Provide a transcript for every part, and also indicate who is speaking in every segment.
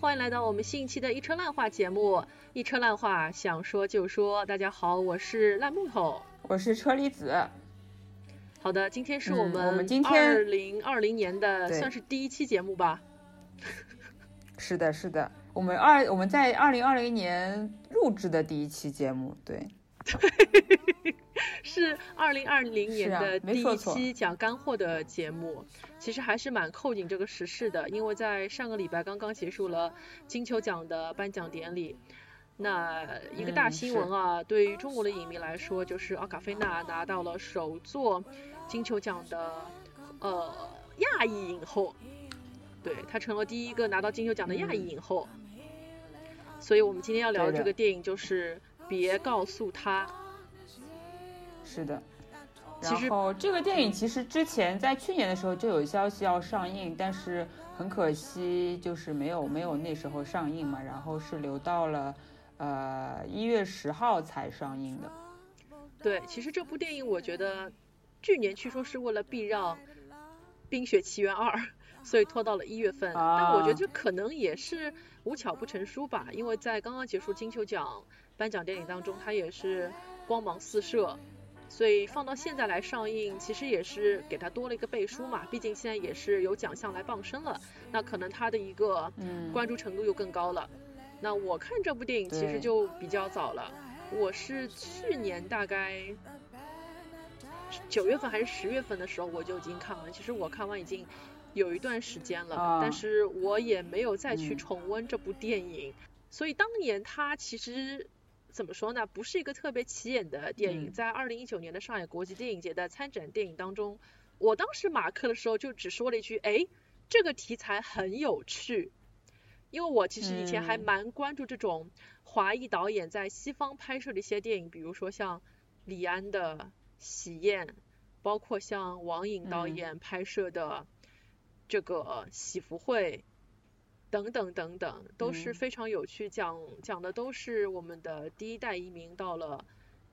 Speaker 1: 欢迎来到我们新一期的一车烂话节目。一车烂话，想说就说。大家好，我是烂木头，
Speaker 2: 我是车厘子。
Speaker 1: 好的，今天是我
Speaker 2: 们我
Speaker 1: 们
Speaker 2: 今天
Speaker 1: 二零二零年的算是第一期节目吧。
Speaker 2: 是的，是的，我们二我们在二零二零年录制的第一期节目，对，
Speaker 1: 是二零二零年的第一期讲干货的节目，其实还是蛮扣紧这个时事的，因为在上个礼拜刚刚结束了金球奖的颁奖典礼。那一个大
Speaker 2: 嗯
Speaker 1: 新闻啊，对于中国的影迷来说，就是奥卡菲娜拿到了首座金球奖的呃亚裔影后，对她成了第一个拿到金球奖的亚裔影后。所以我们今天要聊的这个电影就是《别告诉他》。
Speaker 2: 是的。
Speaker 1: 其实
Speaker 2: 然后这个电影其实之前在去年的时候就有消息要上映，但是很可惜就是没有没有那时候上映嘛，然后是留到了呃一月十号才上映的。
Speaker 1: 对，其实这部电影我觉得去年据说是为了避让《冰雪奇缘二》，所以拖到了一月份。但我觉得
Speaker 2: 啊
Speaker 1: 这可能也是无巧不成书吧，因为在刚刚结束金球奖颁奖典礼当中，它也是光芒四射。所以放到现在来上映，其实也是给它多了一个背书嘛，毕竟现在也是有奖项来傍身了，那可能它的一个
Speaker 2: 嗯，
Speaker 1: 关注程度又更高了。那我看这部电影其实就比较早了，我是去年大概九月份还是十月份的时候我就已经看完，其实我看完已经有一段时间了，
Speaker 2: 啊
Speaker 1: 但是我也没有再去
Speaker 2: 嗯
Speaker 1: 重温这部电影，所以当年它其实。怎么说呢？不是一个特别起眼的电影，
Speaker 2: 嗯
Speaker 1: 在二零一九年的上海国际电影节的参展电影当中，我当时马克的时候就只说了一句：“哎，这个题材很有趣。”因为我其实以前还
Speaker 2: 嗯
Speaker 1: 蛮关注这种华裔导演在西方拍摄的一些电影，比如说像李安的《喜宴》，包括像王颖导
Speaker 2: 嗯
Speaker 1: 演拍摄的这个《喜福会》等等等等，都是
Speaker 2: 嗯。
Speaker 1: 非常有趣，讲讲的都是我们的第一代移民到了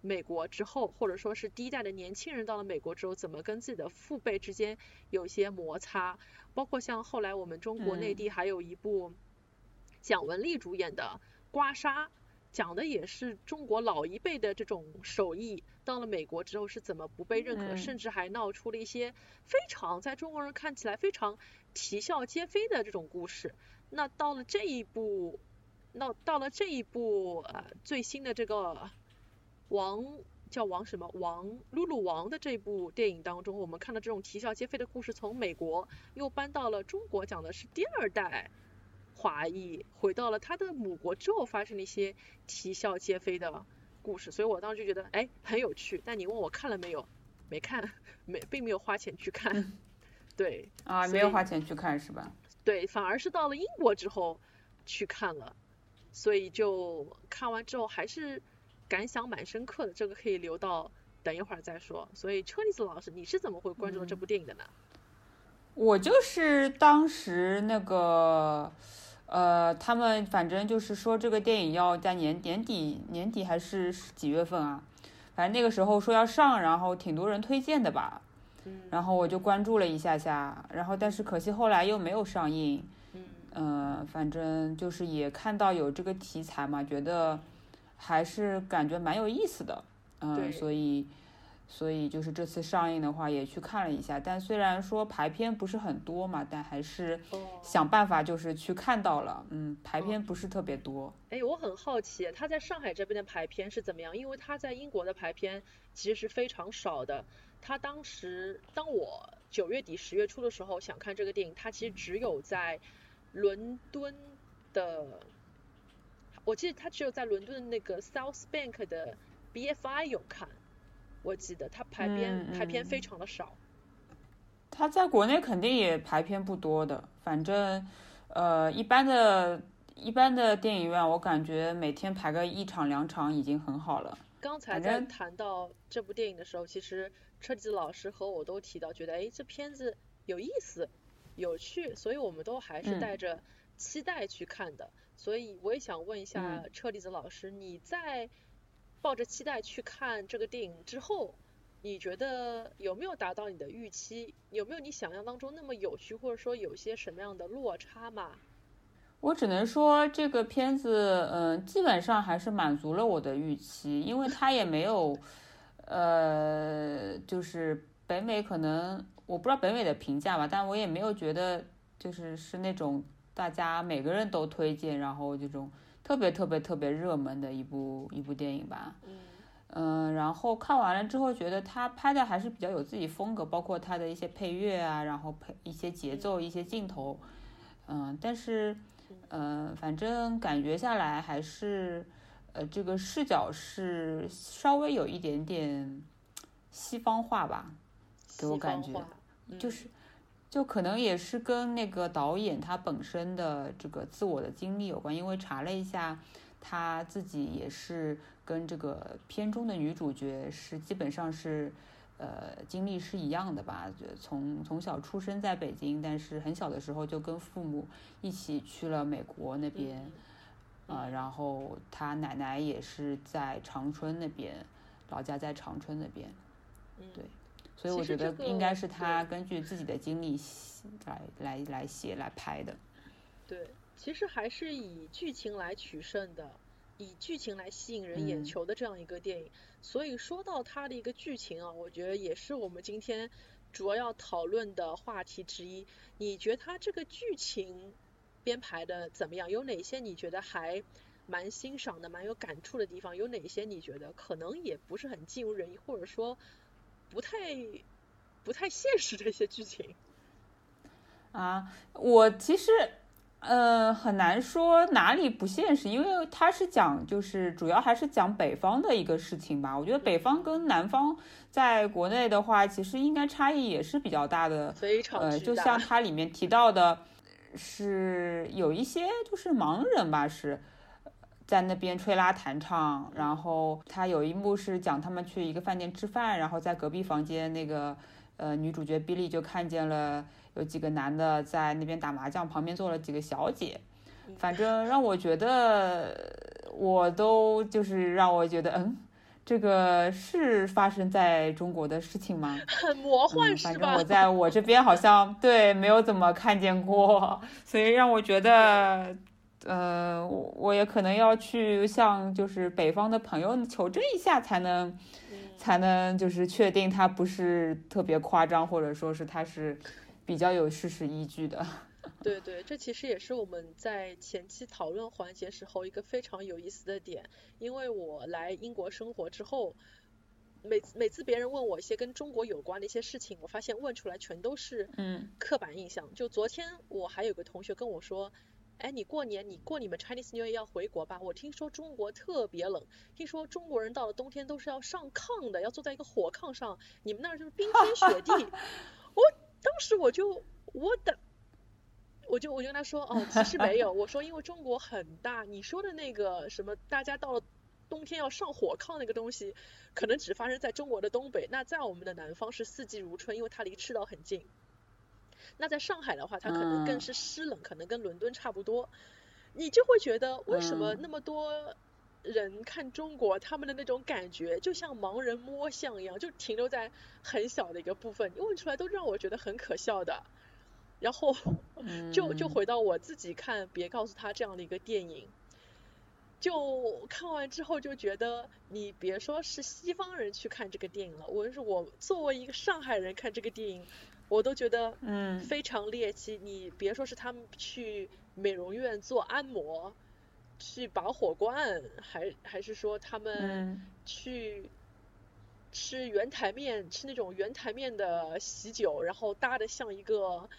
Speaker 1: 美国之后，或者说是第一代的年轻人到了美国之后，怎么跟自己的父辈之间有一些摩擦，包括像后来我们中国内
Speaker 2: 嗯。
Speaker 1: 地还有一部蒋雯丽主演的《刮痧》，讲的也是中国老一辈的这种手艺，到了美国之后是怎么不被认可，
Speaker 2: 嗯。
Speaker 1: 甚至还闹出了一些非常在中国人看起来非常啼笑皆非的这种故事。那到了这一部，那到了这一部呃最新的这个王叫王什么王露露王的这部电影当中，我们看到这种啼笑皆非的故事，从美国又搬到了中国，讲的是第二代华裔回到了他的母国之后发生的一些啼笑皆非的故事，所以我当时就觉得哎很有趣。但你问我看了没有？没看，没并没有花钱去看。对
Speaker 2: 啊，没有花钱去看是吧？
Speaker 1: 对，反而是到了英国之后去看了，所以就看完之后还是感想蛮深刻的。这个可以留到等一会儿再说。所以车厘子老师，你是怎么会关注到这部电影的呢？
Speaker 2: 我就是当时那个，呃，他们反正就是说这个电影要在年年底年底还是几月份啊？反正那个时候说要上，然后挺多人推荐的吧。
Speaker 1: 嗯
Speaker 2: 然后我就关注了一下下，然后但是可惜后来又没有上映。
Speaker 1: 嗯
Speaker 2: 嗯、反正就是也看到有这个题材嘛，觉得还是感觉蛮有意思的。嗯、
Speaker 1: 对
Speaker 2: 所以所以就是这次上映的话也去看了一下，但虽然说排片不是很多嘛，但还是
Speaker 1: 哦，
Speaker 2: 想办法就是去看到了。嗯，排片不是特别多。
Speaker 1: 哎，我很好奇，他在上海这边的排片是怎么样？因为他在英国的排片其实是非常少的。他当时，当我九月底十月初的时候想看这个电影，他其实只有在伦敦的，我记得他只有在伦敦的那个 South Bank 的 BFI 有看，我记得他排片、
Speaker 2: 嗯
Speaker 1: 排片
Speaker 2: 嗯
Speaker 1: 非常的少。
Speaker 2: 它在国内肯定也排片不多的，反正呃一般的。一般的电影院，我感觉每天排个一场两场已经很好了。
Speaker 1: 刚才在谈到这部电影的时候，其实车子老师和我都提到，觉得哎这片子有意思、有趣，所以我们都还是
Speaker 2: 嗯
Speaker 1: 带着期待去看的。所以我也想问一下
Speaker 2: 嗯
Speaker 1: 车厘子老师，你在抱着期待去看这个电影之后，你觉得有没有达到你的预期？有没有你想象当中那么有趣，或者说有些什么样的落差嘛？
Speaker 2: 我只能说这个片子，嗯，基本上还是满足了我的预期，因为它也没有，呃，就是北美可能我不知道北美的评价吧，但我也没有觉得就是是那种大家每个人都推荐，然后这种特别特别特别热门的一部一部电影吧。
Speaker 1: 嗯
Speaker 2: 嗯，然后看完了之后，觉得他拍的还是比较有自己风格，包括他的一些配乐啊，然后配一些节奏、一些镜头，嗯，但是，嗯，反正感觉下来还是，呃，这个视角是稍微有一点点西方化吧，给我感觉，就是，就可能也是跟那个导演他本身的这个自我的经历有关，因为查了一下，他自己也是。跟这个片中的女主角是基本上是，呃，经历是一样的吧？从从小出生在北京，但是很小的时候就跟父母一起去了美国那边，啊，然后他奶奶也是在长春那边，老家在长春那边，对，所以我觉得应该是他根据自己的经历来来来写来拍的。
Speaker 1: 对，其实还是以剧情来取胜的。以剧情来吸引人眼球的这样一个电影，所以说到它的一个剧情啊，我觉得也是我们今天主要要讨论的话题之一。你觉得它这个剧情编排的怎么样？有哪些你觉得还蛮欣赏的、蛮有感触的地方？有哪些你觉得可能也不是很尽如人意，或者说不太不太现实这些剧情？
Speaker 2: 啊，我其实。呃，很难说哪里不现实，因为它是讲，就是主要还是讲北方的一个事情吧。我觉得北方跟南方在国内的话，其实应该差异也是比较大的。
Speaker 1: 非常
Speaker 2: 呃，就像它里面提到的，是有一些就是盲人吧，是在那边吹拉弹唱。然后他有一幕是讲他们去一个饭店吃饭，然后在隔壁房间那个呃女主角比利就看见了。有几个男的在那边打麻将，旁边坐了几个小姐，反正让我觉得，我都就是让我觉得，嗯，这个是发生在中国的事情吗？
Speaker 1: 很 魔幻，
Speaker 2: 是吧？反正我在我这边好像对没有怎么看见过，所以让我觉得，呃，我也可能要去向就是北方的朋友求证一下，才能才能就是确定他不是特别夸张，或者说是他是。比较有事实依据的，
Speaker 1: 对对，这其实也是我们在前期讨论环节时候一个非常有意思的点。因为我来英国生活之后，每每次别人问我一些跟中国有关的一些事情，我发现问出来全都是
Speaker 2: 嗯
Speaker 1: 刻板印象。就昨天我还有个同学跟我说，哎，你过年你过你们 Chinese New Year 要回国吧？我听说中国特别冷，听说中国人到了冬天都是要上炕的，要坐在一个火炕上，你们那儿就是冰天雪地。我。当时我就我的，我就我就跟他说哦，其实没有，我说因为中国很大，你说的那个什么，大家到了冬天要上火炕那个东西，可能只发生在中国的东北，那在我们的南方是四季如春，因为它离赤道很近。那在上海的话，它可能更是湿冷，可能跟伦敦差不多，你就会觉得为什么那么多。人看中国，他们的那种感觉就像盲人摸象一样，就停留在很小的一个部分。你问出来都让我觉得很可笑的。然后 就就回到我自己看《别告诉他》这样的一个电影，就看完之后就觉得，你别说是西方人去看这个电影了，我是我作为一个上海人看这个电影，我都觉得
Speaker 2: 嗯
Speaker 1: 非常猎奇。你别说是他们去美容院做按摩。去拔火罐，还还是说他们去吃圆台面，吃那种圆台面的喜酒，然后搭的像一个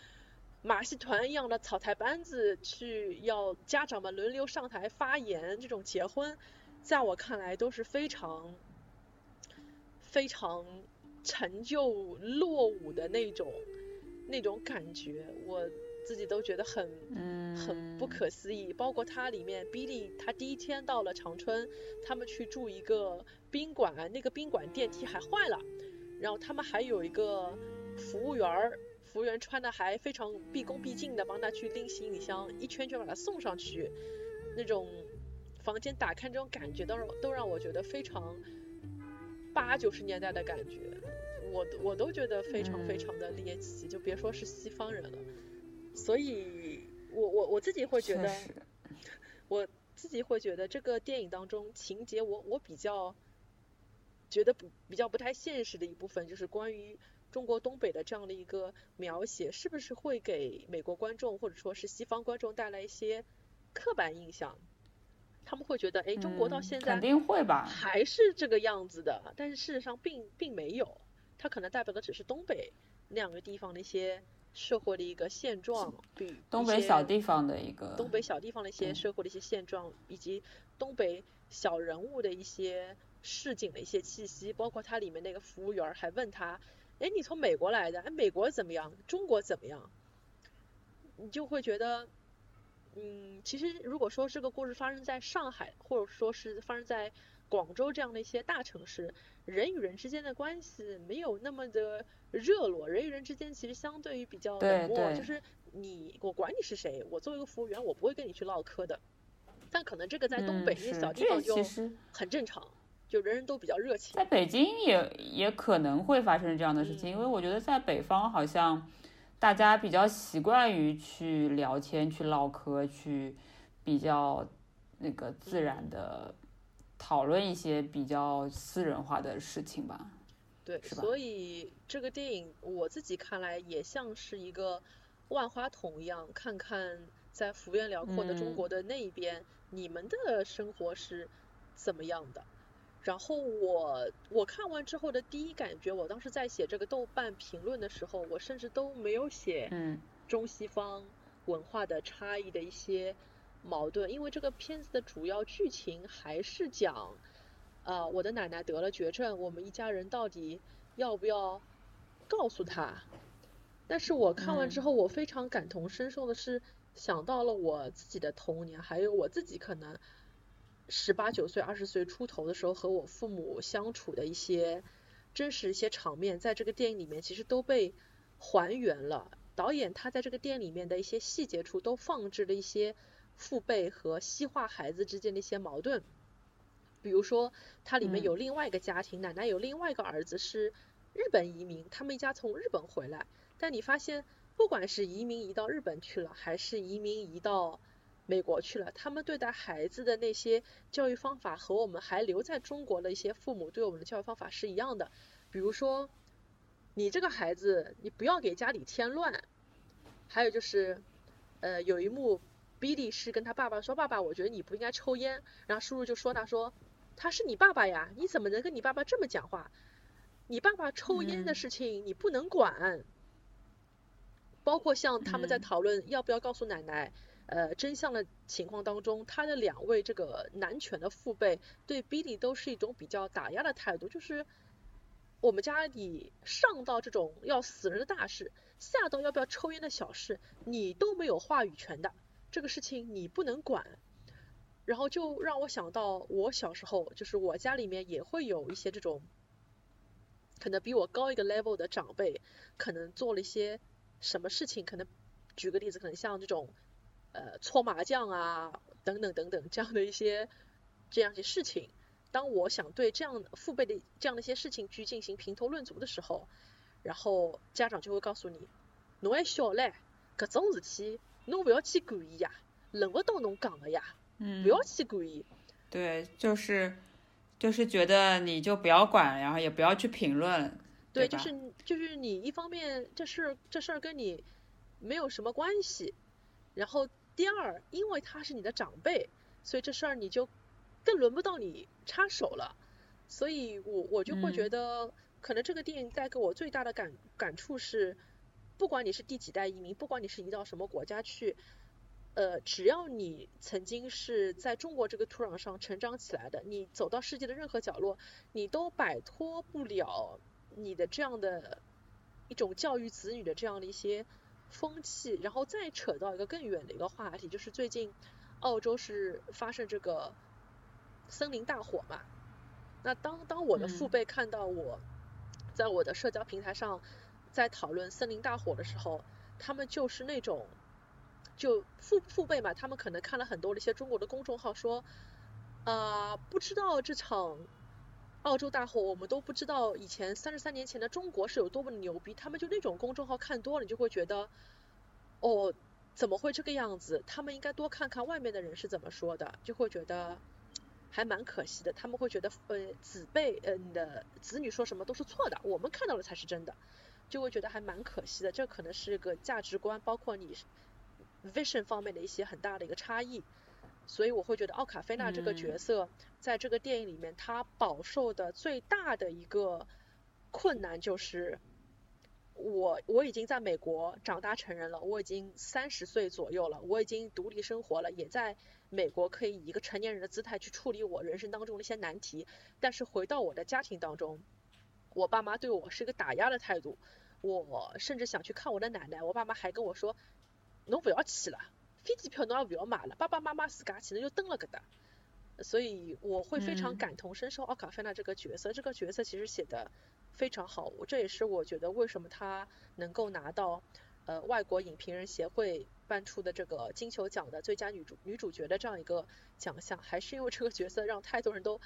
Speaker 1: 马戏团一样的草台班子，去要家长们轮流上台发言，这种结婚，在我看来都是非常非常陈旧落伍的那种那种感觉，我。自己都觉得很很不可思议，包括它里面，Billy 他第一天到了长春，他们去住一个宾馆，那个宾馆电梯还坏了，然后他们还有一个服务员儿，服务员穿的还非常毕恭毕敬的帮他去拎行李箱，一圈圈把他送上去，那种房间打开这种感觉，都让都让我觉得非常八九十年代的感觉，我我都觉得非常非常的猎奇，就别说是西方人了。所以我我我自己会觉得，我自己会觉得这个电影当中情节我我比较觉得不比较不太现实的一部分，就是关于中国东北的这样的一个描写，是不是会给美国观众或者说是西方观众带来一些刻板印象？他们会觉得，哎，中国到
Speaker 2: 嗯
Speaker 1: 现在
Speaker 2: 肯定会吧？
Speaker 1: 还是这个样子的，但是事实上并并没有，它可能代表的只是东北那两个地方的一些社会的一个现状，比
Speaker 2: 东北小地方的一个
Speaker 1: 东北小地方的一些社会的一些现状，以及东北小人物的一些市井的一些气息，包括它里面那个服务员儿还问他，哎，你从美国来的，哎，美国怎么样？中国怎么样？你就会觉得，嗯，其实如果说这个故事发生在上海，或者说是发生在广州这样的一些大城市，人与人之间的关系没有那么的热络，人与人之间其实相对于比较冷漠，就是你我管你是谁，我作为一个服务员，我不会跟你去唠嗑的。但可能这个在东北
Speaker 2: 嗯
Speaker 1: 那些小地方就很正常，就人人都比较热情。
Speaker 2: 在北京也也可能会发生这样的事
Speaker 1: 嗯
Speaker 2: 情，因为我觉得在北方好像大家比较习惯于去聊天、去唠嗑、去比较那个自然的讨论一些比较私人化的事情吧。
Speaker 1: 对，
Speaker 2: 是吧
Speaker 1: 所以这个电影我自己看来也像是一个万花筒一样，看看在幅员辽阔的中
Speaker 2: 嗯
Speaker 1: 国的那一边，你们的生活是怎么样的。然后我我看完之后的第一感觉，我当时在写这个豆瓣评论的时候，我甚至都没有写
Speaker 2: 嗯
Speaker 1: 中西方文化的差异的一些矛盾，因为这个片子的主要剧情还是讲，呃，我的奶奶得了绝症，我们一家人到底要不要告诉她？但是我看完之
Speaker 2: 嗯
Speaker 1: 后，我非常感同身受的是，想到了我自己的童年，还有我自己可能十八九岁、二十岁出头的时候和我父母相处的一些真实一些场面，在这个电影里面其实都被还原了。导演他在这个电影里面的一些细节处都放置了一些父辈和西化孩子之间的一些矛盾，比如说它里面
Speaker 2: 嗯
Speaker 1: 有另外一个家庭，奶奶有另外一个儿子是日本移民，他们一家从日本回来，但你发现不管是移民移到日本去了，还是移民移到美国去了，他们对待孩子的那些教育方法和我们还留在中国的一些父母对我们的教育方法是一样的。比如说，你这个孩子，你不要给家里添乱。还有就是，呃，有一幕，Billy 是跟他爸爸说：“爸爸，我觉得你不应该抽烟。”然后叔叔就说他说：“他是你爸爸呀，你怎么能跟你爸爸这么讲话？你爸爸抽烟的
Speaker 2: 嗯
Speaker 1: 事情你不能管。”包括像他们在
Speaker 2: 嗯
Speaker 1: 讨论要不要告诉奶奶，呃，真相的情况当中，他的两位这个男权的父辈对 Billy 都是一种比较打压的态度，就是我们家里上到这种要死人的大事，下到要不要抽烟的小事，你都没有话语权的，这个事情你不能管。然后就让我想到我小时候，就是我家里面也会有一些这种，可能比我高一个 level 的长辈，可能做了一些什么事情，可能举个例子，可能像这种呃搓麻将啊等等等等这样的一些这样一些事情。当我想对这样父辈的这样的一些事情去进行评头论足的时候，然后家长就会告诉你，侬还小嘞，搿种事体侬勿要去管伊呀，轮勿到侬讲个呀，
Speaker 2: 嗯
Speaker 1: 不要去管伊。
Speaker 2: 对，就是就是觉得你就不要管，然后也不要去评论，
Speaker 1: 对，
Speaker 2: 吧
Speaker 1: 就是就是你一方面这事儿这事儿跟你没有什么关系，然后第二，因为他是你的长辈，所以这事儿你就更轮不到你插手了。所以我我就会觉
Speaker 2: 嗯
Speaker 1: 得，可能这个电影带给我最大的感感触是，不管你是第几代移民，不管你是移到什么国家去，呃，只要你曾经是在中国这个土壤上成长起来的，你走到世界的任何角落，你都摆脱不了你的这样的一种教育子女的这样的一些风气。然后再扯到一个更远的一个话题，就是最近澳洲是发生这个森林大火嘛。那当当我的父
Speaker 2: 嗯
Speaker 1: 辈看到我在我的社交平台上在讨论森林大火的时候，他们就是那种就父父辈嘛，他们可能看了很多的一些中国的公众号说，啊、不知道这场澳洲大火，我们都不知道以前三十三年前的中国是有多么的牛逼。他们就那种公众号看多了，你就会觉得，哦，怎么会这个样子？他们应该多看看外面的人是怎么说的，就会觉得还蛮可惜的。他们会觉得，呃，子辈，呃，的子女说什么都是错的，我们看到了才是真的，就会觉得还蛮可惜的。这可能是个价值观，包括你 vision 方面的一些很大的一个差异。所以我会觉得奥卡菲娜这个角色在这个电影里面，她饱受的最大的一个困难就是。我我已经在美国长大成人了，我已经三十岁左右了，我已经独立生活了，也在美国可以以一个成年人的姿态去处理我人生当中的一些难题。但是回到我的家庭当中，我爸妈对我是一个打压的态度，我甚至想去看我的奶奶，我爸妈还跟我说，侬不要去了，飞机票侬也不要买了，爸爸妈妈自家去，侬就蹲了搿搭。所以我会非常感同身受奥卡菲娜这个角色，这个角色其实写的。非常好，这也是我觉得为什么她能够拿到呃外国影评人协会颁出的这个金球奖的最佳女主女主角的这样一个奖项，还是因为这个角色让太多人都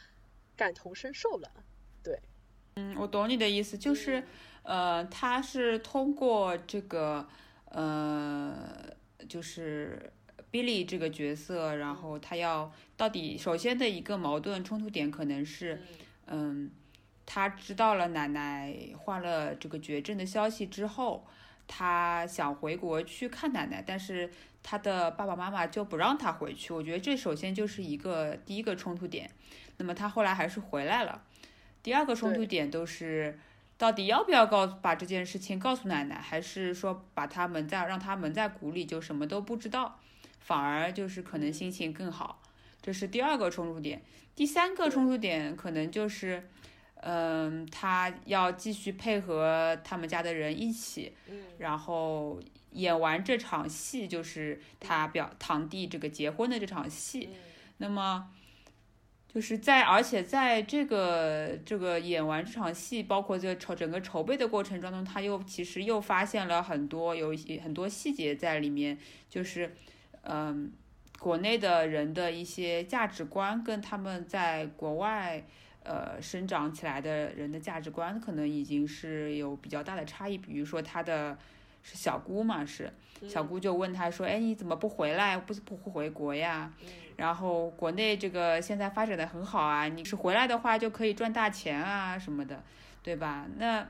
Speaker 1: 感同身受了。对，
Speaker 2: 嗯，我懂你的意思，就是呃，他是通过这个呃，就是 Billy 这个角色，然后他要到底首先的一个矛盾冲突点可能是嗯。他知道了奶奶患了这个绝症的消息之后，他想回国去看奶奶，但是他的爸爸妈妈就不让他回去。我觉得这首先就是一个第一个冲突点。那么他后来还是回来了。第二个冲突点都是到底要不要告把这件事情告诉奶奶，还是说把他蒙在让他蒙在鼓里就什么都不知道，反而就是可能心情更好。这是第二个冲突点。第三个冲突点可能就是。嗯，他要继续配合他们家的人一起，然后演完这场戏，就是他表堂弟这个结婚的这场戏。那么，就是在而且在这个这个演完这场戏，包括这筹整个筹备的过程当中，他又其实又发现了很多有一些很多细节在里面，就是嗯，国内的人的一些价值观跟他们在国外。呃，生长起来的人的价值观可能已经是有比较大的差异。比如说，他的是小姑嘛，是小姑就问他说：“哎，你怎么不回来？不不不回国呀？”然后国内这个现在发展的很好啊，你是回来的话就可以赚大钱啊什么的，对吧？那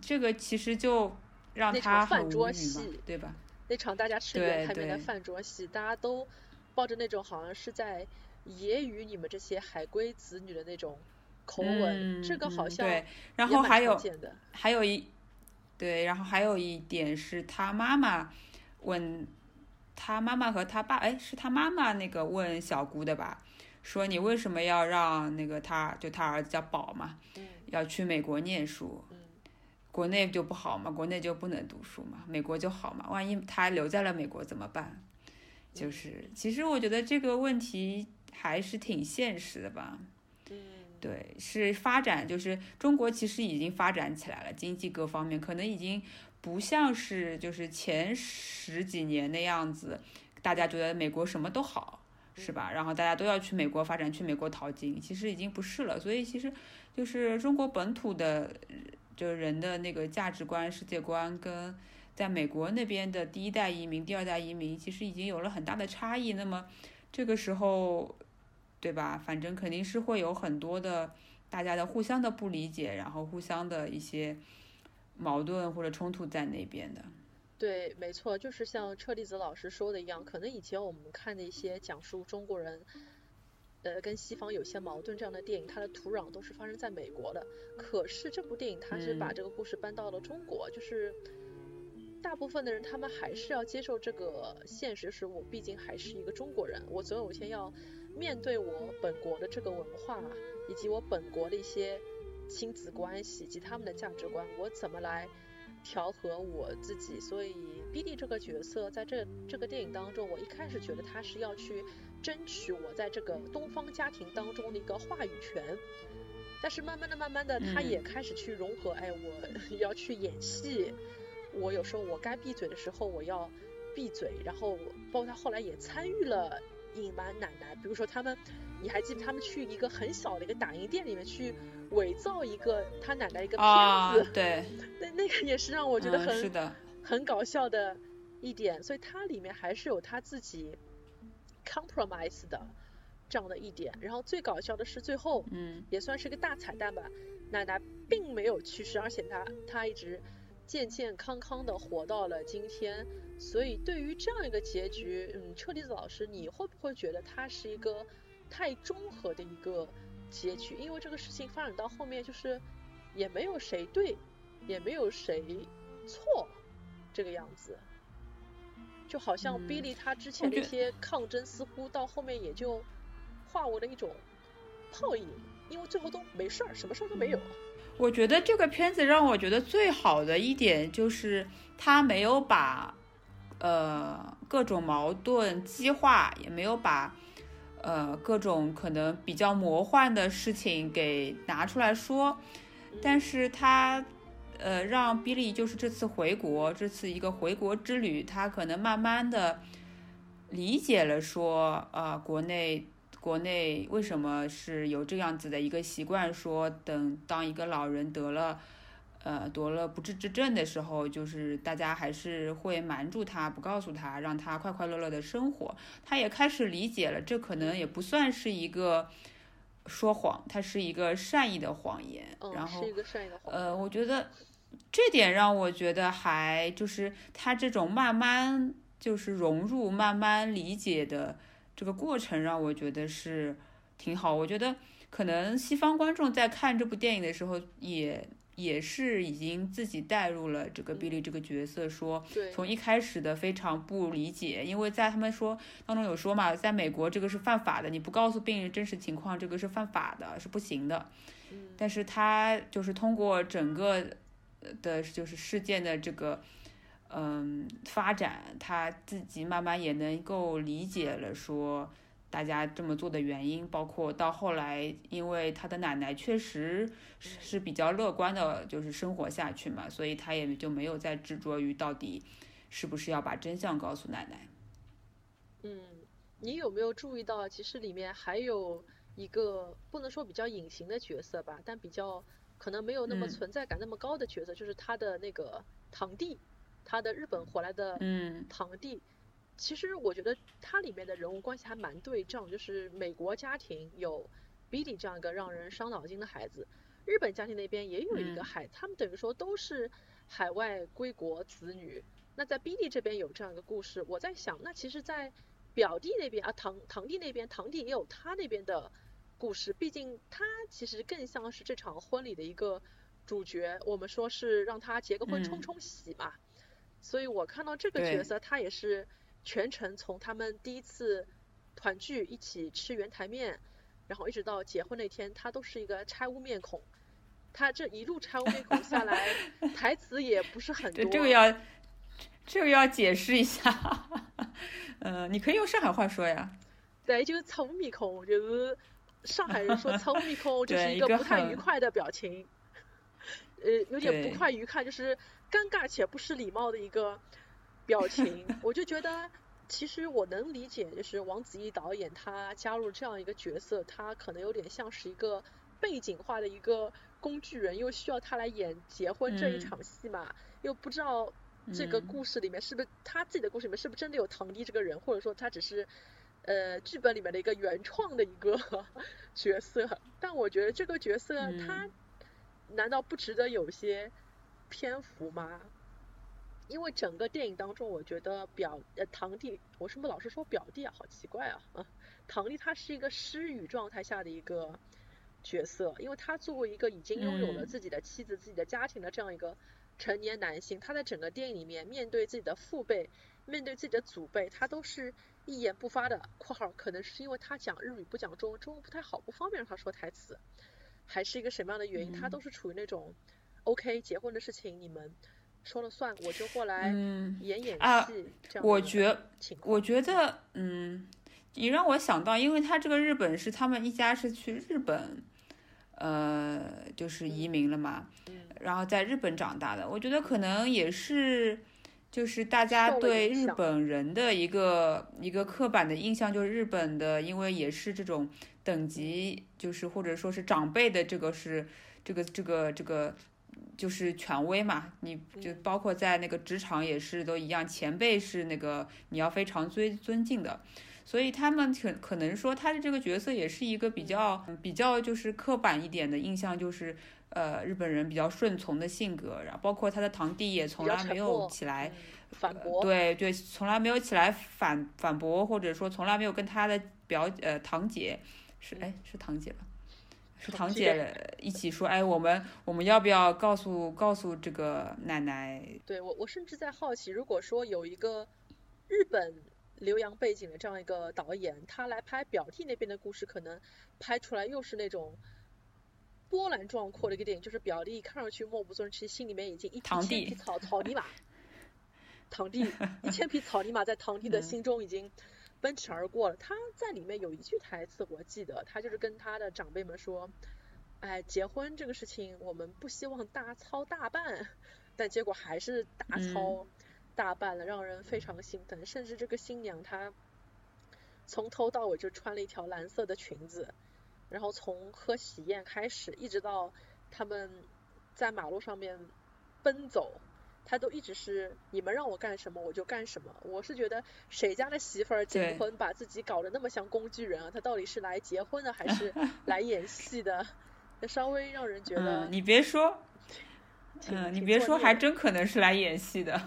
Speaker 2: 这个其实就让他很无语嘛，对吧？
Speaker 1: 那场大家吃圆台面的饭桌戏，大家都抱着那种好像是在揶揄你们这些海归子女的那种。口吻，这个好像
Speaker 2: 对，然后还有还有一对，然后还有一点是他妈妈问他妈妈和他爸，哎，是他妈妈那个问小姑的吧？说你为什么要让那个他就他儿子叫宝嘛，要去美国念书，国内就不好嘛，国内就不能读书嘛，美国就好嘛，万一他留在了美国怎么办？就是其实我觉得这个问题还是挺现实的吧。对，是发展，就是中国其实已经发展起来了，经济各方面可能已经不像是就是前十几年那样子，大家觉得美国什么都好，是吧？然后大家都要去美国发展，去美国淘金，其实已经不是了。所以其实就是中国本土的，就人的那个价值观、世界观，跟在美国那边的第一代移民、第二代移民，其实已经有了很大的差异。那么这个时候。对吧？反正肯定是会有很多的大家的互相的不理解，然后互相的一些矛盾或者冲突在那边的。
Speaker 1: 对，没错，就是像车厘子老师说的一样，可能以前我们看的一些讲述中国人呃跟西方有些矛盾这样的电影，它的土壤都是发生在美国的。可是这部电影它是把这个故事搬到了中国，就是大部分的人他们还是要接受这个现实，是我毕竟还是一个中国人，我总有一天要。面对我本国的这个文化，以及我本国的一些亲子关系以及他们的价值观，我怎么来调和我自己？所以 B D 这个角色在这这个电影当中，我一开始觉得他是要去争取我在这个东方家庭当中的一个话语权，但是慢慢的、慢慢的，他也开始去融合，哎，我 要去演戏，我有时候我该闭嘴的时候我要闭嘴，然后包括他后来也参与了。隐瞒奶奶，比如说他们，你还记得他们去一个很小的一个打印店里面去伪造一个他奶奶一个片子，
Speaker 2: 对，
Speaker 1: 那那个也是让我觉得很很搞笑的一点，所以它里面还是有他自己 compromise 的这样的一点。然后最搞笑的是最后，
Speaker 2: 嗯，
Speaker 1: 也算是个大彩蛋吧，奶奶并没有去世，而且她她一直健健康康的活到了今天。所以对于这样一个结局，嗯，车厘子老师，你会不会觉得它是一个太中和的一个结局？因为这个事情发展到后面，就是也没有谁对，也没有谁错，这个样子。就好像
Speaker 2: 嗯
Speaker 1: Billy 他之前的一些抗争，似乎到后面也就化为了一种泡影，因为最后都没事儿，什么事儿都没有。
Speaker 2: 我觉得这个片子让我觉得最好的一点就是他没有把呃各种矛盾激化，也没有把呃各种可能比较魔幻的事情给拿出来说，但是他呃让比利就是这次回国，这次一个回国之旅，他可能慢慢的理解了说啊、国内。国内为什么是有这样子的一个习惯？说等当一个老人得了，呃，得了不治之症的时候，就是大家还是会瞒住他，不告诉他，让他快快乐乐的生活。他也开始理解了，这可能也不算是一个说谎，它是一个善意的谎言。
Speaker 1: 嗯，
Speaker 2: 然后
Speaker 1: 是一个善意的谎。
Speaker 2: 呃，我觉得这点让我觉得还就是他这种慢慢就是融入、慢慢理解的这个过程，让我觉得是挺好。我觉得可能西方观众在看这部电影的时候也。也是已经自己带入了这个比利这个角色，说，从一开始的非常不理解，因为在他们说当中有说嘛，在美国这个是犯法的，你不告诉病人真实情况，这个是犯法的，是不行的。
Speaker 1: 嗯
Speaker 2: 但是他就是通过整个的，就是事件的这个嗯发展，他自己慢慢也能够理解了说大家这么做的原因，包括到后来，因为他的奶奶确实是是比较乐观的，就是生活下去嘛，所以他也就没有再执着于到底是不是要把真相告诉奶奶。
Speaker 1: 嗯，你有没有注意到，其实里面还有一个不能说比较隐形的角色吧，但比较可能没有那么
Speaker 2: 嗯
Speaker 1: 存在感那么高的角色，就是他的那个堂弟，他的日本回来的
Speaker 2: 嗯
Speaker 1: 堂弟。其实我觉得它里面的人物关系还蛮对仗，就是美国家庭有 Billy 这样一个让人伤脑筋的孩子，日本家庭那边也有一个
Speaker 2: 嗯
Speaker 1: 孩子，他们等于说都是海外归国子女。那在 Billy 这边有这样一个故事，我在想，那其实，在表弟那边啊，堂堂弟那边，堂弟也有他那边的故事，毕竟他其实更像是这场婚礼的一个主角。我们说是让他结个婚冲
Speaker 2: 嗯
Speaker 1: 冲喜嘛，所以我看到这个角色，他也是全程从他们第一次团聚一起吃圆台面，然后一直到结婚那天，他都是一个拆屋面孔。他这一路拆屋面孔下来，台词也不是很多。
Speaker 2: 这个要这个要解释一下。嗯、你可以用上海话说呀。
Speaker 1: 对，就是擦屋面孔，我觉得上海人说擦屋面孔 就是
Speaker 2: 一个
Speaker 1: 不太愉快的表情，呃，有点不快愉快，就是尴尬且不失礼貌的一个表情。我就觉得，其实我能理解，就是王子异导演他加入这样一个角色，他可能有点像是一个背景化的一个工具人，又需要他来演结婚这一
Speaker 2: 嗯
Speaker 1: 场戏嘛，又不知道这个
Speaker 2: 嗯
Speaker 1: 故事里面是不是他自己的故事里面是不是真的有堂弟这个人，或者说他只是呃剧本里面的一个原创的一个 角色。但我觉得这个角色他
Speaker 2: 嗯
Speaker 1: 难道不值得有些篇幅吗？因为整个电影当中，我觉得表呃堂弟，我是不是老是说表弟啊？好奇怪啊！啊，堂弟他是一个失语状态下的一个角色，因为他作为一个已经拥有了
Speaker 2: 嗯
Speaker 1: 自己的妻子、自己的家庭的这样一个成年男性，他在整个电影里面面对自己的父辈、面对自己的祖辈，他都是一言不发的。（括号可能是因为他讲日语不讲中文，中文不太好，不方便让他说台词，还是一个什么样的原因？他
Speaker 2: 嗯
Speaker 1: 都是处于那种 OK 结婚的事情你们说了算，我就过来
Speaker 2: 嗯，
Speaker 1: 演演
Speaker 2: 啊
Speaker 1: 戏这样
Speaker 2: 我觉。我觉得，嗯，你让我想到，因为他这个日本是他们一家是去日本，呃，就是移民了嘛，
Speaker 1: 嗯
Speaker 2: 然后在日本长大的，我觉得可能也是，就是大家对日本人的一个一个刻板的印象，就是日本的，因为也是这种等级，就是或者说是长辈的这个是这个这个这个就是权威嘛，你就包括在那个职场也是都一样，前辈是那个你要非常尊尊敬的，所以他们可可能说他的这个角色也是一个比较比较就是刻板一点的印象，就是呃日本人比较顺从的性格，然后包括他的堂弟也从来没有起来
Speaker 1: 反驳，
Speaker 2: 对对，从来没有起来反反驳，或者说从来没有跟他的表呃堂姐是哎是堂姐吧。是堂姐一起说，哎，我们我们要不要告诉告诉这个奶奶？
Speaker 1: 对我，我甚至在好奇，如果说有一个日本留洋背景的这样一个导演，他来拍表弟那边的故事，可能拍出来又是那种波澜壮阔的一个电影，就是表弟看上去默不作声，其实心里面已经一千匹草草泥马，堂弟一千匹草泥马在堂弟的心中已经。奔驰而过了，他在里面有一句台词，我记得他就是跟他的长辈们说：“哎，结婚这个事情我们不希望大操大办，但结果还是大操大办了，让人非常心疼。甚至这个新娘她从头到尾就穿了一条蓝色的裙子，然后从喝喜宴开始，一直到他们在马路上面奔走。”他都一直是你们让我干什么我就干什么，我是觉得谁家的媳妇儿结婚把自己搞得那么像工具人啊？他到底是来结婚的还是 来演戏的？那稍微让人觉得，
Speaker 2: 你别说，嗯，你别说，还真可能是来演戏的。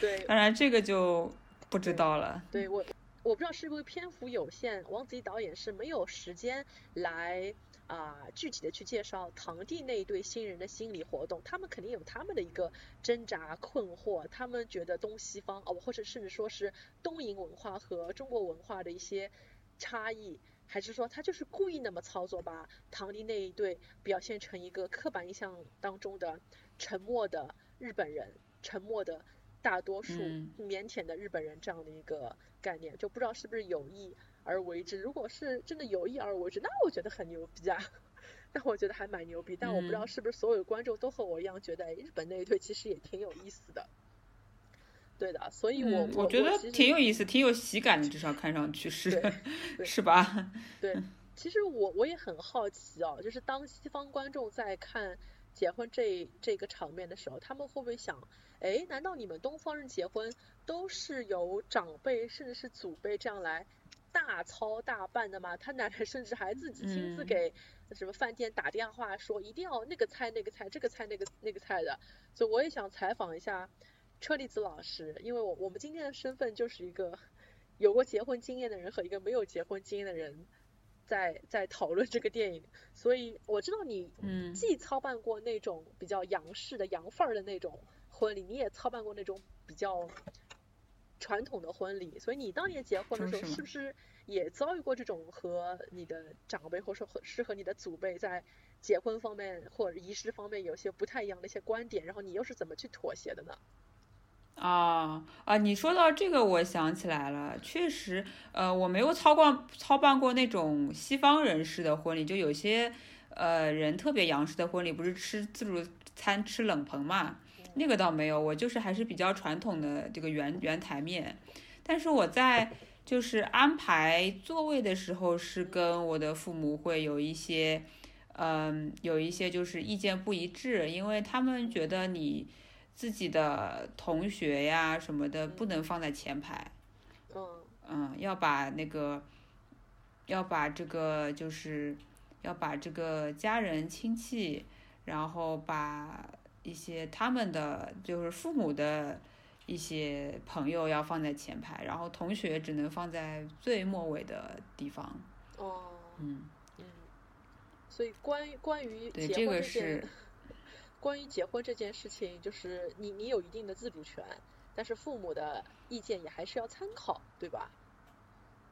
Speaker 1: 对，
Speaker 2: 当然这个就不知道了。
Speaker 1: 对我，我不知道是不是篇幅有限，王子异导演是没有时间来。啊，具体的去介绍堂弟那一对新人的心理活动，他们肯定有他们的一个挣扎困惑，他们觉得东西方哦，或者甚至说是东瀛文化和中国文化的一些差异，还是说他就是故意那么操作，把堂弟那一对表现成一个刻板印象当中的沉默的日本人，沉默的大多数腼腆的日本人这样的一个概念，就不知道是不是有意。而为之，如果是真的有意而为之，那我觉得很牛逼啊！那我觉得还蛮牛逼，但我不知道是不是所有观众都和我一样觉得，日本那一对其实也挺有意思的。对的，所以我
Speaker 2: 我觉得挺有意思，挺有喜感的，至少看上去是是吧？
Speaker 1: 对，其实我我也很好奇哦，就是当西方观众在看结婚这这个场面的时候，他们会不会想，哎，难道你们东方人结婚都是由长辈甚至是祖辈这样来？大操大办的嘛，他奶奶甚至还自己亲自给什么饭店打电话说一定要那个菜那个菜这个菜那个那个菜的，所以我也想采访一下车厘子老师，因为我我们今天的身份就是一个有过结婚经验的人和一个没有结婚经验的人在在讨论这个电影，所以我知道你既操办过那种比较洋式的洋范儿的那种婚礼，你也操办过那种比较。传统的婚礼，所以你当年结婚的时候，是不是也遭遇过这种和你的长辈或者说和是和你的祖辈在结婚方面或者仪式方面有些不太一样的一些观点？然后你又是怎么去妥协的呢？
Speaker 2: 啊啊，你说到这个，我想起来了，确实，呃，我没有操办操办过那种西方人士的婚礼，就有些呃人特别洋式的婚礼，不是吃自助餐吃冷棚嘛。那个倒没有，我就是还是比较传统的这个圆圆台面，但是我在就是安排座位的时候，是跟我的父母会有一些，嗯，有一些就是意见不一致，因为他们觉得你自己的同学呀什么的不能放在前排，
Speaker 1: 嗯，
Speaker 2: 嗯，要把那个，要把这个就是要把这个家人亲戚，然后把。一些他们的就是父母的一些朋友要放在前排，然后同学只能放在最末尾的地方。
Speaker 1: 哦，
Speaker 2: 嗯
Speaker 1: 嗯，所以关于关于
Speaker 2: 对这个是
Speaker 1: 关于结婚这件事情，就是你你有一定的自主权，但是父母的意见也还是要参考，对吧？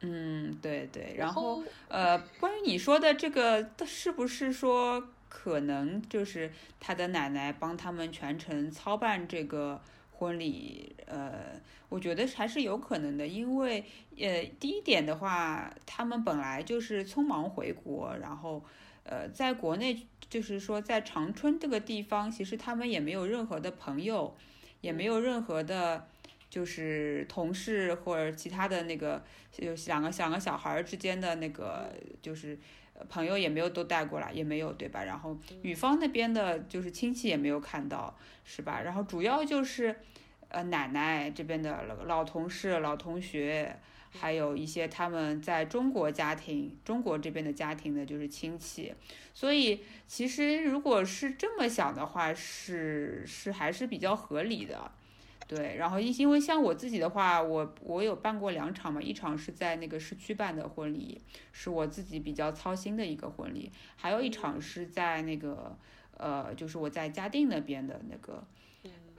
Speaker 2: 嗯，对对。然后呃，关于你说的这个，是不是说？可能就是他的奶奶帮他们全程操办这个婚礼，呃，我觉得还是有可能的，因为呃，第一点的话，他们本来就是匆忙回国，然后呃，在国内就是说在长春这个地方，其实他们也没有任何的朋友，也没有任何的，就是同事或者其他的那个有两个两个小孩之间的那个就是朋友也没有都带过来，也没有对吧？然后女方那边的就是亲戚也没有看到，是吧？然后主要就是呃奶奶这边的老同事、老同学。还有一些他们在中国家庭，中国这边的家庭的就是亲戚，所以其实如果是这么想的话，是是还是比较合理的，对。然后因为像我自己的话，我我有办过两场嘛，一场是在那个市区办的婚礼，是我自己比较操心的一个婚礼，还有一场是在那个呃，就是我在嘉定那边的那个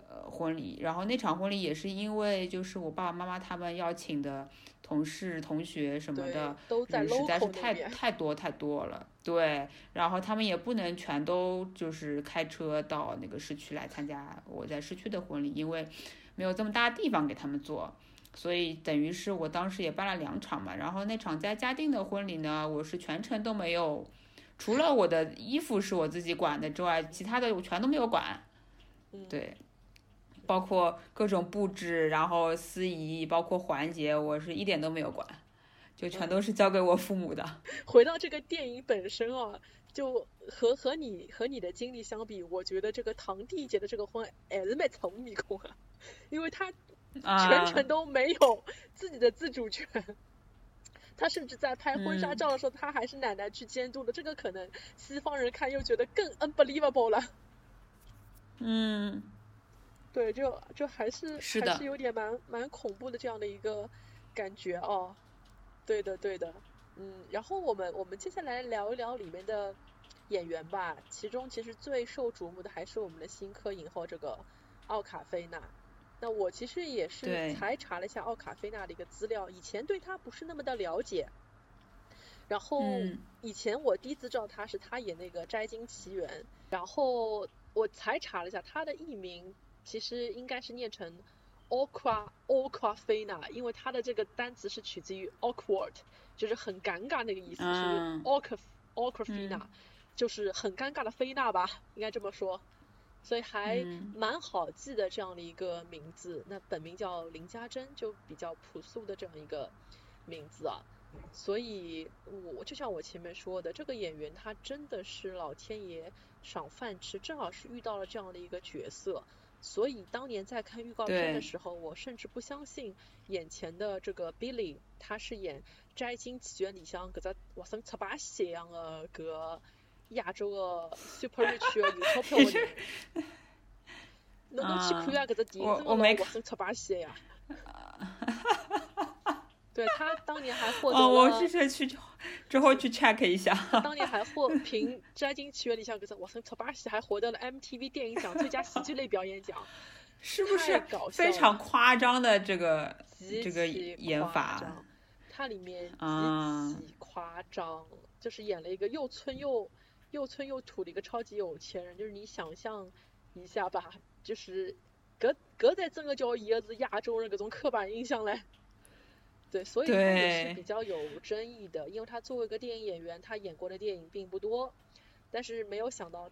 Speaker 2: 呃婚礼，然后那场婚礼也是因为就是我爸爸妈妈他们邀请的。同事、同学什么的人实在是太太多太多了，对，然后他们也不能全都就是开车到那个市区来参加我在市区的婚礼，因为没有这么大的地方给他们做，所以等于是我当时也办了两场嘛。然后那场在嘉定的婚礼呢，我是全程都没有，除了我的衣服是我自己管的之外，其他的我全都没有管，对。包括各种布置，然后司仪，包括环节，我是一点都没有管，就全都是交给我父母的。
Speaker 1: 回到这个电影本身啊，就和和你和你的经历相比，我觉得这个堂弟结的这个婚还是蛮聪明啊，因为他全程都没有自己的自主权，他甚至在拍婚纱照的时候，他还是奶奶去监督的，这个可能西方人看又觉得更 unbelievable 了。嗯。对，就就还是还是有点蛮蛮恐怖的这样的一个感觉哦。对的，对的，嗯，然后我们我们接下来聊一聊里面的演员吧。其中其实最受瞩目的还是我们的新科影后这个奥卡菲娜。那我其实也是才查了一下奥卡菲娜的一个资料，以前对她不是那么的了解。然后以前我第一次知道她是她演那个《摘金奇缘》，然后我才查了一下她的艺名。其实应该是念成 Aqua Aquafina，因为它的这个单词是取自于 awkward，就是很尴尬那个意思，是 Aqua Aquafina，就是很尴尬的菲娜吧，应该这么说。所以还蛮好记的这样的一个名字。那本名叫林家珍，就比较朴素的这样一个名字啊。所以我就像我前面说的，这个演员他真的是老天爷赏饭吃，正好是遇到了这样的一个角色。所以当年在看预告片的时候，我甚至不相信眼前的这个 Billy，他是演《摘金奇缘》里向搿只哇生七八一样的搿个亚洲的 super rich 有钞票 的人。侬侬去看下搿只电影，真的哇生七八一呀。对他当年还获得了，
Speaker 2: 我是去之后去 check 一下。
Speaker 1: 他当年还获凭《摘金奇缘》里向搿只，我生超巴西还获得了 MTV 电影奖最佳喜剧类表演奖，
Speaker 2: 是不是非常夸张的这个这个演法？
Speaker 1: 它里面极其夸张，就是演了一个又村又又村又土的一个超级有钱人，就是你想象一下吧，就是搿搿才真的叫伊个是亚洲人搿种刻板印象嘞。对，所以他也是比较有争议的，因为他作为一个电影演员，他演过的电影并不多，但是没有想到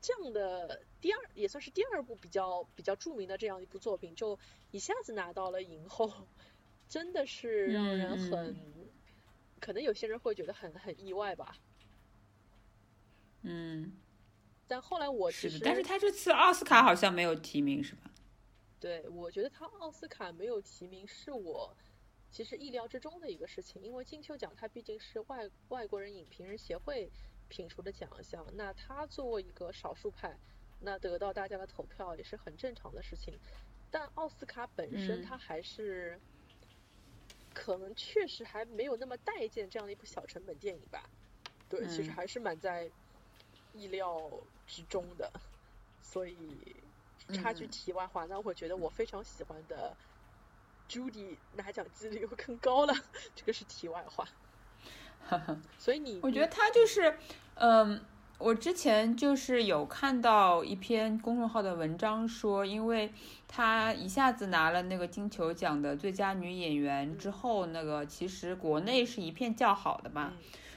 Speaker 1: 这样的第二也算是第二部比较比较著名的这样一部作品，就一下子拿到了影后，真的是让人很，可能有些人会觉得很很意外吧。
Speaker 2: 嗯。
Speaker 1: 但后来我其实，
Speaker 2: 但是他这次奥斯卡好像没有提名是吧？
Speaker 1: 对，我觉得他奥斯卡没有提名是我。其实意料之中的一个事情，因为金球奖它毕竟是外外国人影评人协会评出的奖项，那他作为一个少数派，那得到大家的投票也是很正常的事情。但奥斯卡本身它还是可能确实还没有那么待见这样的一部小成本电影吧。对，其实还是蛮在意料之中的。所以插句题外话，那我会觉得我非常喜欢的。Judy 拿奖几率又更高了，这个是题外话。所以你，
Speaker 2: 我觉得他就是，嗯，我之前就是有看到一篇公众号的文章说，因为他一下子拿了那个金球奖的最佳女演员之后，那个其实国内是一片叫好的嘛。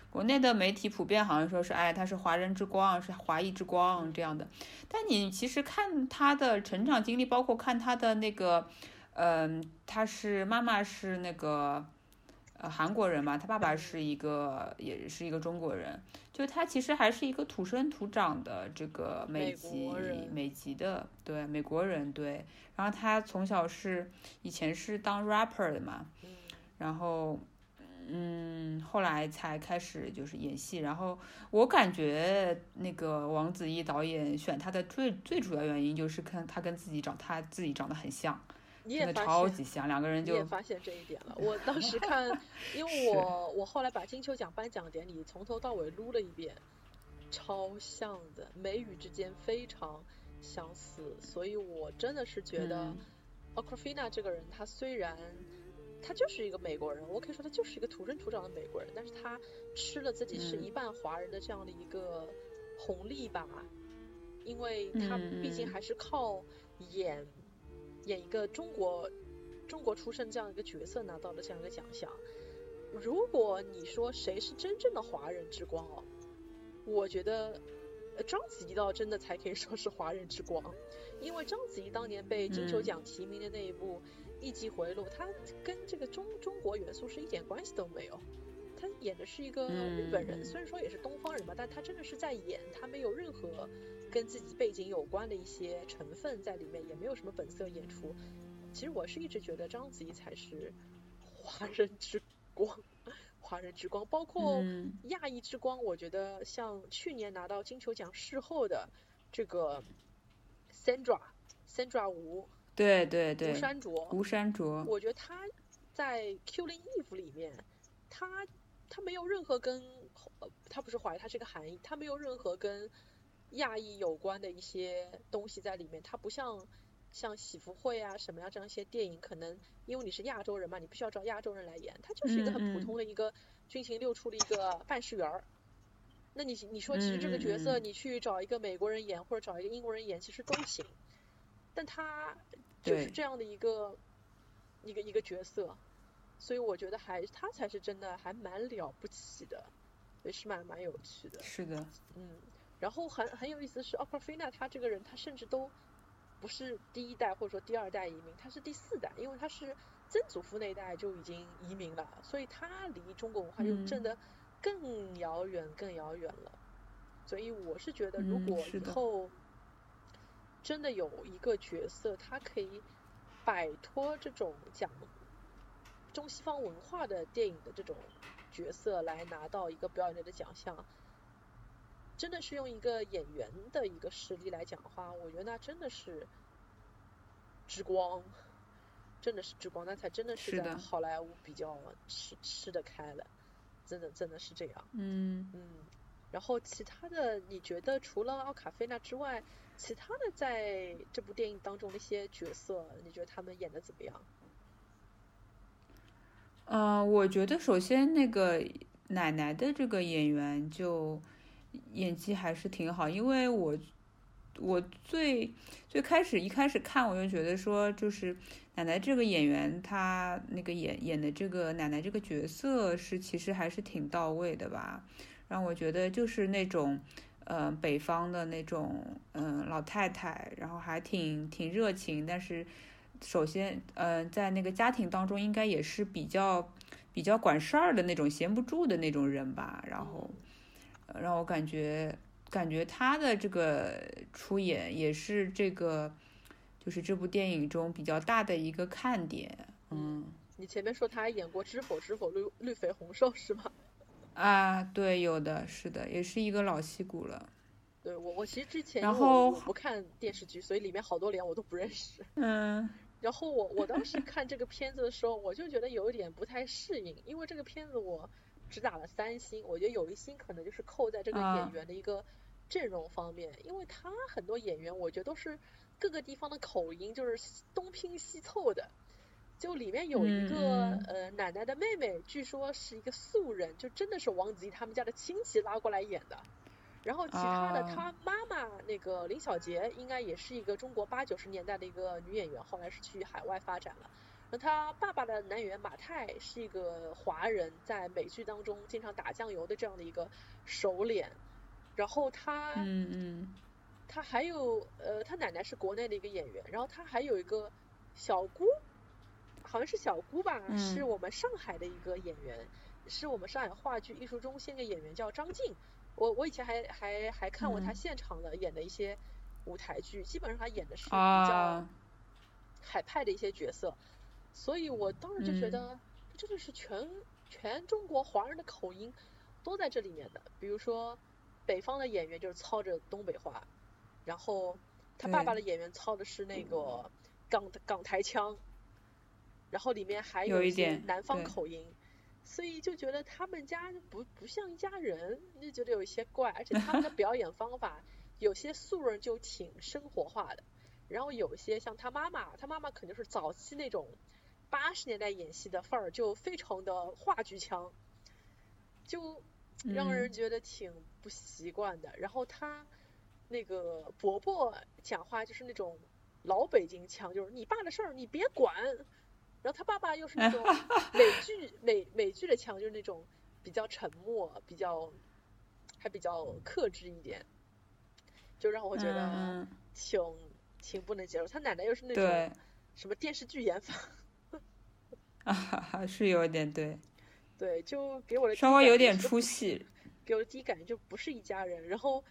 Speaker 2: 国内的媒体普遍好像说是，哎，她是华人之光，是华裔之光这样的。但你其实看她的成长经历，包括看她的那个。嗯，他是妈妈是那个呃韩国人嘛，他爸爸是一个也是一个中国人，就他其实还是一个土生土长的这个美籍美籍的对美国人对，然后他从小是以前是当 rapper 的嘛，然后。嗯，后来才开始就是演戏，然后我感觉那个王子异导演选他的最最主要原因就是看他跟自己长他自己长得很像，真的超级像，两个人就
Speaker 1: 也发现这一点了。我当时看，因为我我后来把金球奖颁奖典礼从头到尾撸了一遍，超像的，眉宇之间非常相似，所以我真的是觉得 Aquafina 这个人，他虽然。他就是一个美国人，我可以说他就是一个土生土长的美国人，但是他吃了自己是一半华人的这样的一个红利吧，因为他毕竟还是靠演演一个中国中国出身这样一个角色拿到了这样一个奖项。如果你说谁是真正的华人之光哦，我觉得章子怡倒真的才可以 说是华人之光，因为章子怡当年被金球奖提名的那一部。艺伎回路，它跟这个中中国元素是一点关系都没有。他演的是一个日本人，虽然说也是东方人吧，但他真的是在演，他没有任何跟自己背景有关的一些成分在里面，也没有什么本色演出。其实我是一直觉得章子怡才是华人之光，华人之光，包括亚裔之光。我觉得像去年拿到金球奖事后的这个 Sandra，Sandra 吴。
Speaker 2: 对对对，
Speaker 1: 吴山卓，
Speaker 2: 吴山卓，
Speaker 1: 我觉得他在《Killing Eve》里面，他他没有任何跟呃，他不是华裔，他是个韩裔，他没有任何跟亚裔有关的一些东西在里面，他不像像喜福会啊什么呀这样一些电影，可能因为你是亚洲人嘛，你必须要找亚洲人来演，他就是一个很普通的一个军情六处的一个办事员儿。那你你说其实这个角色你去找一个美国人演或者找一个英国人演，其实都行，但他。就是这样的一个一个一个角色，所以我觉得还他才是真的还蛮了不起的，也是蛮蛮有趣的。
Speaker 2: 是的。
Speaker 1: 嗯，然后很很有意思的是，Aquafina 他这个人他甚至都不是第一代或者说第二代移民，他是第四代，因为他是曾祖父那一代就已经移民了，所以他离中国文化就真的更遥远更遥远了。所以我是觉得如果以后。真的有一个角色，他可以摆脱这种讲中西方文化的电影的这种角色，来拿到一个表演类的奖项。真的是用一个演员的一个实力来讲的话，我觉得那真的是之光，真的是之光，那才真的是在好莱坞比较吃吃得开了，真的真的是这样。
Speaker 2: 嗯
Speaker 1: 嗯，然后其他的，你觉得除了奥卡菲娜之外？其他的在这部电影当中的一些角色，你觉得他们演的怎么样？
Speaker 2: 嗯，我觉得首先那个奶奶的这个演员就演技还是挺好，因为我我最最开始一开始看我就觉得说，就是奶奶这个演员她那个演演的这个奶奶这个角色是其实还是挺到位的吧，让我觉得就是那种。呃，北方的那种嗯老太太，然后还挺挺热情，但是首先呃在那个家庭当中应该也是比较比较管事儿的那种闲不住的那种人吧，然后让我感觉感觉他的这个出演也是这个就是这部电影中比较大的一个看点，嗯。
Speaker 1: 你前面说他演过《知否知否绿绿肥红瘦》是吗？
Speaker 2: 啊，对，有的是的，也是一个老戏骨了。
Speaker 1: 对我，我其实之前
Speaker 2: 然后
Speaker 1: 不看电视剧，所以里面好多脸我都不认识。
Speaker 2: 嗯。
Speaker 1: 然后我我当时看这个片子的时候，我就觉得有一点不太适应，因为这个片子我只打了三星，我觉得有一星可能就是扣在这个演员的一个阵容方面，因为他很多演员我觉得都是各个地方的口音就是东拼西凑的。就里面有一个呃奶奶的妹妹，据说是一个素人，就真的是王子异他们家的亲戚拉过来演的。然后其他的他妈妈那个林小杰，应该也是一个中国八九十年代的一个女演员，后来是去海外发展了。那他爸爸的男演员马太是一个华人，在美剧当中经常打酱油的这样的一个熟脸。然后他
Speaker 2: 嗯嗯，
Speaker 1: 他还有呃他奶奶是国内的一个演员，然后他还有一个小姑。好像是小姑吧，
Speaker 2: 嗯
Speaker 1: 是我们上海的一个演员，是我们上海话剧艺术中心的演员，叫张静。我我以前还还还看过他
Speaker 2: 嗯。
Speaker 1: 现场的演的一些舞台剧，基本上他演的是比较
Speaker 2: 啊，
Speaker 1: 海派的一些角色，所以我当时就觉
Speaker 2: 嗯。
Speaker 1: 得这真的是全全中国华人的口音都在这里面的。比如说北方的演员就是操着东北话，然后他爸爸的演员操的是那个港港台腔，然后里面还
Speaker 2: 有一
Speaker 1: 一些南方口音。所以就觉得他们家不不像一家人，就觉得有一些怪，而且他们的表演方法有些素人就挺生活化的，然后有些像他妈妈，他妈妈肯定是早期那种八十年代演戏的范儿，就非常的话剧腔，就让人
Speaker 2: 嗯
Speaker 1: 觉得挺不习惯的。然后他那个伯伯讲话就是那种老北京腔，就是你爸的事儿你别管。然后他爸爸又是那种美剧美美剧的腔，就是那种比较沉默，比较还比较克制一点，就让我觉得
Speaker 2: 嗯，
Speaker 1: 挺挺不能接受。他奶奶又是那
Speaker 2: 对
Speaker 1: 种什么电视剧演法，
Speaker 2: 啊是有点对，
Speaker 1: 对，就给我的
Speaker 2: 稍微有点出戏，
Speaker 1: 给我的第一感觉就不是一家人。然后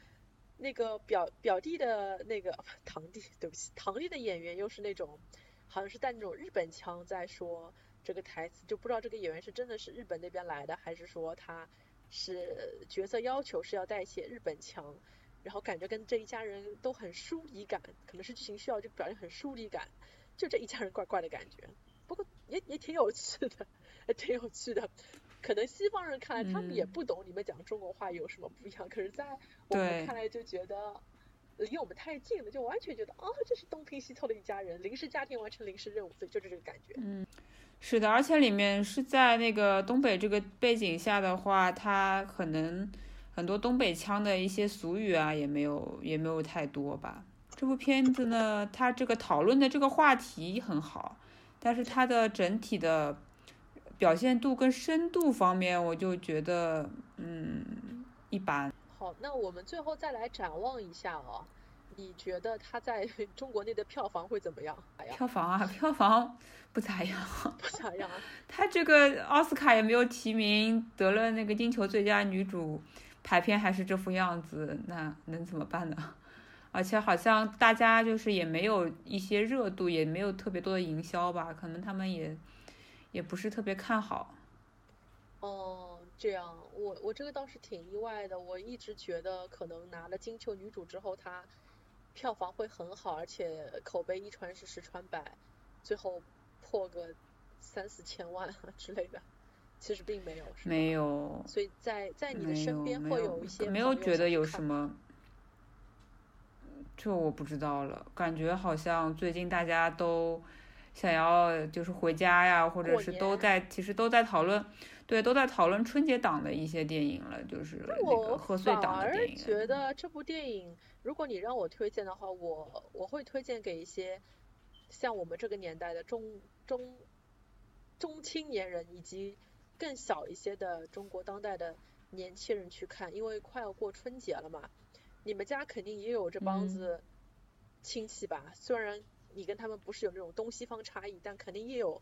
Speaker 1: 那个表表弟的那个堂弟，对不起，堂弟的演员又是那种好像是带那种日本腔在说这个台词，就不知道这个演员是真的是日本那边来的，还是说他是角色要求是要带一些日本腔。然后感觉跟这一家人都很疏离感，可能是剧情需要就表现很疏离感，就这一家人怪怪的感觉。不过也也挺有趣的，也挺有趣的。可能西方人看来，他们也
Speaker 2: 嗯
Speaker 1: 不懂你们讲中国话有什么不一样，可是，在我们看来就觉得离我们太近了，就完全觉得啊，这是东拼西凑的一家人，临时家庭完成临时任务，所以就是这个感觉。
Speaker 2: 嗯，是的，而且里面是在那个东北这个背景下的话，它可能很多东北腔的一些俗语啊，也没有也没有太多吧。这部片子呢，它这个讨论的这个话题很好，但是它的整体的表现度跟深度方面，我就觉得嗯一般。
Speaker 1: 好，那我们最后再来展望一下哦，你觉得它在 中国内的票房会怎么样？
Speaker 2: 票房啊，票房不咋样。
Speaker 1: 不咋样啊。
Speaker 2: 她这个奥斯卡也没有提名，得了那个金球最佳女主，排片还是这副样子，那能怎么办呢？而且好像大家就是也没有一些热度，也没有特别多的营销吧，可能他们也也不是特别看好。
Speaker 1: 哦，这样，我我这个倒是挺意外的。我一直觉得可能拿了金球女主之后，她票房会很好，而且口碑一传十，十传百，最后破个三四千万啊之类的。其实并没有，
Speaker 2: 没有，
Speaker 1: 所以在在你的，身边
Speaker 2: 会有
Speaker 1: 一些，
Speaker 2: 没有觉得有什么。这我不知道了，感觉好像最近大家都想要就是回家呀，或者是都在其实都在讨论，对，都在讨论春节档的一些电影了，就是那个
Speaker 1: 我
Speaker 2: 贺岁
Speaker 1: 反而
Speaker 2: 档的电影。
Speaker 1: 觉得这部电影，如果你让我推荐的话，我我会推荐给一些像我们这个年代的中中中青年人，以及更小一些的中国当代的年轻人去看，因为快要过春节了嘛，你们家肯定也有这帮
Speaker 2: 嗯
Speaker 1: 子亲戚吧？虽然你跟他们不是有那种东西方差异，但肯定也有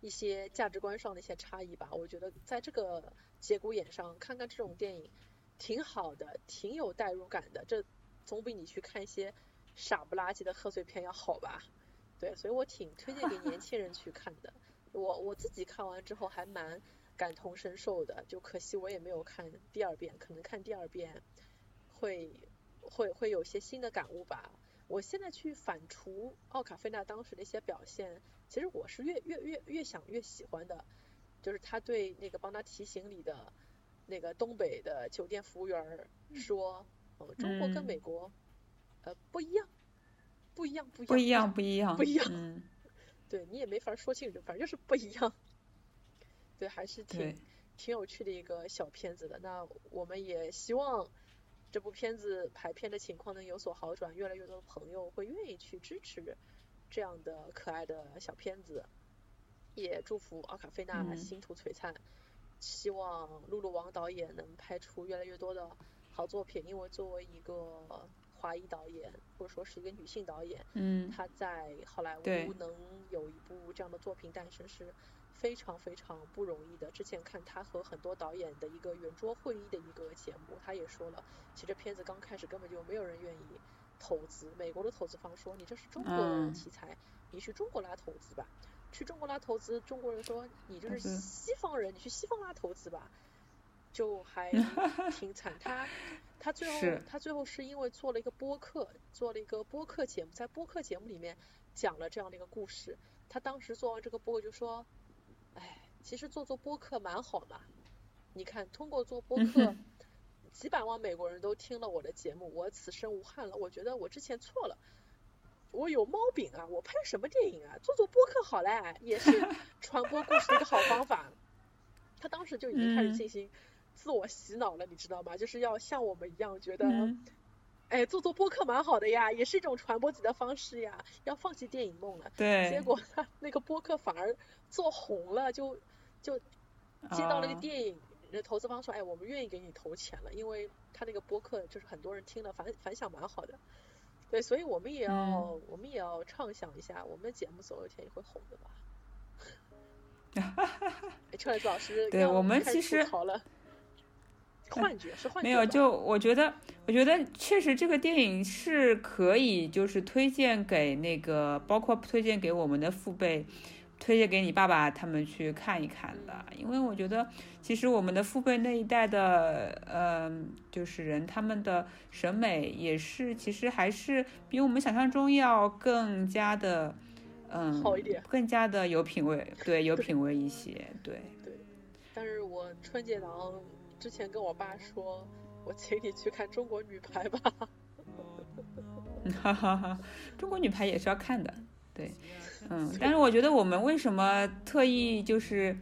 Speaker 1: 一些价值观上的一些差异吧。我觉得在这个节骨眼上看看这种电影挺好的，挺有代入感的，这总比你去看一些傻不拉几的贺岁片要好吧？对，所以我挺推荐给 年轻人去看的。我我自己看完之后还蛮感同身受的，就可惜我也没有看第二遍，可能看第二遍会会会有些新的感悟吧。我现在去反刍奥卡菲娜当时的一些表现，其实我是越越越越想越喜欢的，就是他对那个帮他提行李的那个东北的酒店服务员儿说，呃，中国跟
Speaker 2: 嗯
Speaker 1: 美国呃不一样，不一样，不一样，
Speaker 2: 不一样，不一样，
Speaker 1: 不一样
Speaker 2: 嗯，
Speaker 1: 对你也没法说清楚，反正就是不一样。对，还是挺，挺有趣的一个小片子的。那我们也希望这部片子排片的情况能有所好转，越来越多的朋友会愿意去支持这样的可爱的小片子。也祝福奥卡菲娜
Speaker 2: 嗯
Speaker 1: 星途璀璨，希望露露王导演能拍出越来越多的好作品。因为作为一个华裔导演，或者说是一个女性导演，
Speaker 2: 嗯，
Speaker 1: 她在好莱坞能有一部这样的作品诞生是非常非常不容易的。之前看他和很多导演的一个圆桌会议的一个节目，他也说了，其实这片子刚开始根本就没有人愿意投资，美国的投资方说你这是中国
Speaker 2: 的
Speaker 1: 题材，你去中国拉投资吧。去中国拉投资，中国人说你就是
Speaker 2: 是
Speaker 1: 西方人，你去西方拉投资吧，就还 挺惨。他他最后他最后是因为做了一个播客，做了一个播客节目，在播客节目里面讲了这样的一个故事。他当时做完这个播客就说，哎，其实做做播客蛮好嘛。你看，通过做播客，几百万美国人都听了我的节目，我此生无憾了。我觉得我之前错了。我有猫饼啊！我拍什么电影啊？做做播客好嘞，也是 传播故事的一个好方法。他当时就已经开始进行自我洗脑了，你知道吗？就是要像我们一样觉得，
Speaker 2: 嗯
Speaker 1: 哎，做做播客蛮好的呀，也是一种传播自己的方式呀，要放弃电影梦了。
Speaker 2: 对，
Speaker 1: 结果他那个播客反而做红了，就就接到了一个
Speaker 2: 啊
Speaker 1: 电影。那投资方说：“哎，我们愿意给你投钱了，因为他那个播客就是很多人听了反反响蛮好的。”对，所以我们也要、
Speaker 2: 嗯
Speaker 1: 我们也要畅想一下，我们的节目总有一天也会红的吧。哎，车厘子老师，要
Speaker 2: 对我们
Speaker 1: 开始
Speaker 2: 其实
Speaker 1: 吐槽了，幻觉是幻觉
Speaker 2: 没有，就我觉得，我觉得确实这个电影是可以，就是推荐给那个，包括推荐给我们的父辈，推荐给你爸爸他们去看一看的。因为我觉得，其实我们的父辈那一代的，嗯、就是人，他们的审美也是，其实还是比我们想象中要更加的，嗯，
Speaker 1: 好一点
Speaker 2: 更加的有品味，对，有品味一些，对对。
Speaker 1: 但是我春节档之前跟我爸说，我请你去看中国女排吧。
Speaker 2: 哈哈哈，中国女排也是要看的，对，嗯，但是我觉得我们为什么特意就是，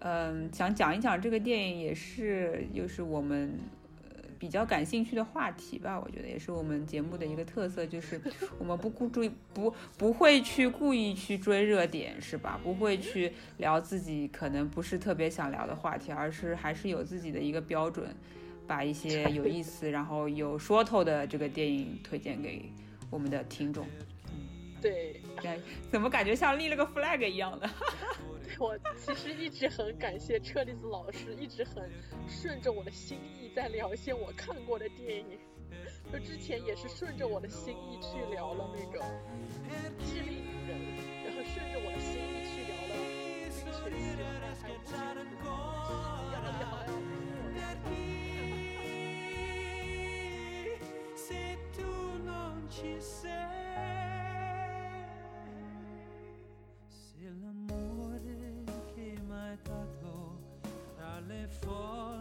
Speaker 2: 嗯，想讲一讲这个电影，也是就是我们呃比较感兴趣的话题吧。我觉得也是我们节目的一个特色，就是我们不顾追不不会去故意去追热点，是吧？不会去聊自己可能不是特别想聊的话题，而是还是有自己的一个标准。把一些有意思，然后有说头的这个电影推荐给我们的听众。
Speaker 1: 对，
Speaker 2: 哎，怎么感觉像立了个 flag 一样的？
Speaker 1: 我其实一直很感谢车厘子老师，一直很顺着我的心意在聊一些我看过的电影。就之前也是顺着我的心意去聊了那个《致命女人》，然后顺着我的心意去聊了《冰雪奇缘》，还有《无尽的时光》，要聊聊聊。
Speaker 3: Se peccato dalle forze.